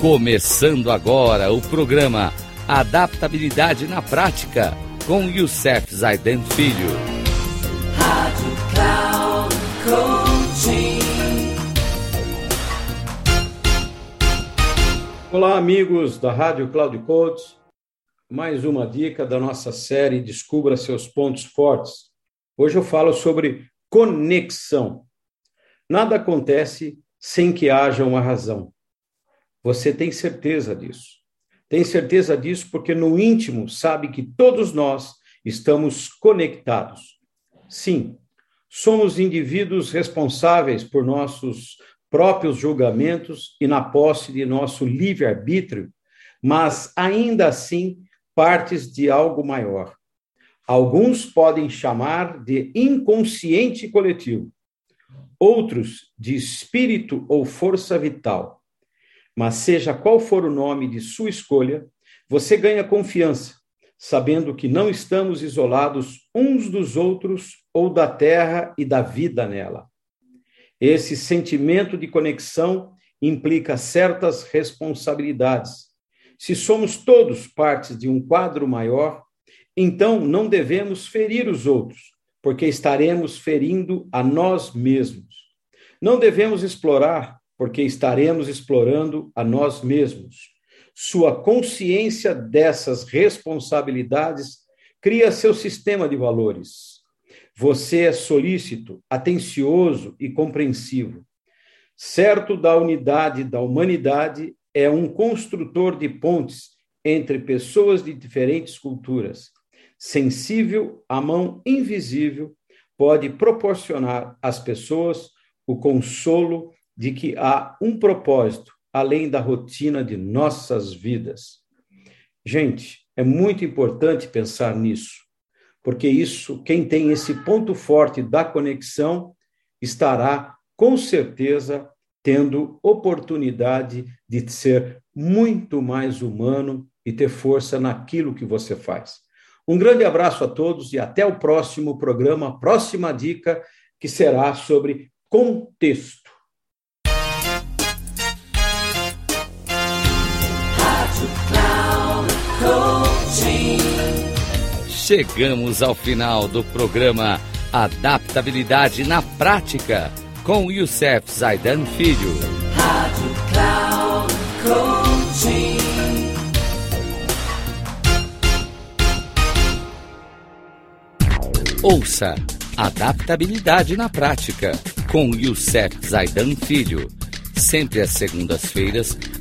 Começando agora o programa Adaptabilidade na Prática com Youssef Zaiden Filho. Rádio Cloud Coaching. Olá, amigos da Rádio Cloud Coach. Mais uma dica da nossa série Descubra seus pontos fortes. Hoje eu falo sobre conexão. Nada acontece sem que haja uma razão. Você tem certeza disso. Tem certeza disso porque no íntimo sabe que todos nós estamos conectados. Sim, somos indivíduos responsáveis por nossos próprios julgamentos e na posse de nosso livre-arbítrio, mas ainda assim partes de algo maior. Alguns podem chamar de inconsciente coletivo, outros de espírito ou força vital mas seja qual for o nome de sua escolha, você ganha confiança, sabendo que não estamos isolados uns dos outros ou da terra e da vida nela. Esse sentimento de conexão implica certas responsabilidades. Se somos todos partes de um quadro maior, então não devemos ferir os outros, porque estaremos ferindo a nós mesmos. Não devemos explorar porque estaremos explorando a nós mesmos. Sua consciência dessas responsabilidades cria seu sistema de valores. Você é solícito, atencioso e compreensivo. Certo da unidade da humanidade, é um construtor de pontes entre pessoas de diferentes culturas. Sensível à mão invisível, pode proporcionar às pessoas o consolo de que há um propósito além da rotina de nossas vidas. Gente, é muito importante pensar nisso, porque isso, quem tem esse ponto forte da conexão, estará com certeza tendo oportunidade de ser muito mais humano e ter força naquilo que você faz. Um grande abraço a todos e até o próximo programa, próxima dica, que será sobre contexto. Chegamos ao final do programa Adaptabilidade na Prática com Youssef Zaidan Filho. Rádio Cloud. Ouça Adaptabilidade na Prática com Youssef Zaidan Filho. Sempre às segundas-feiras,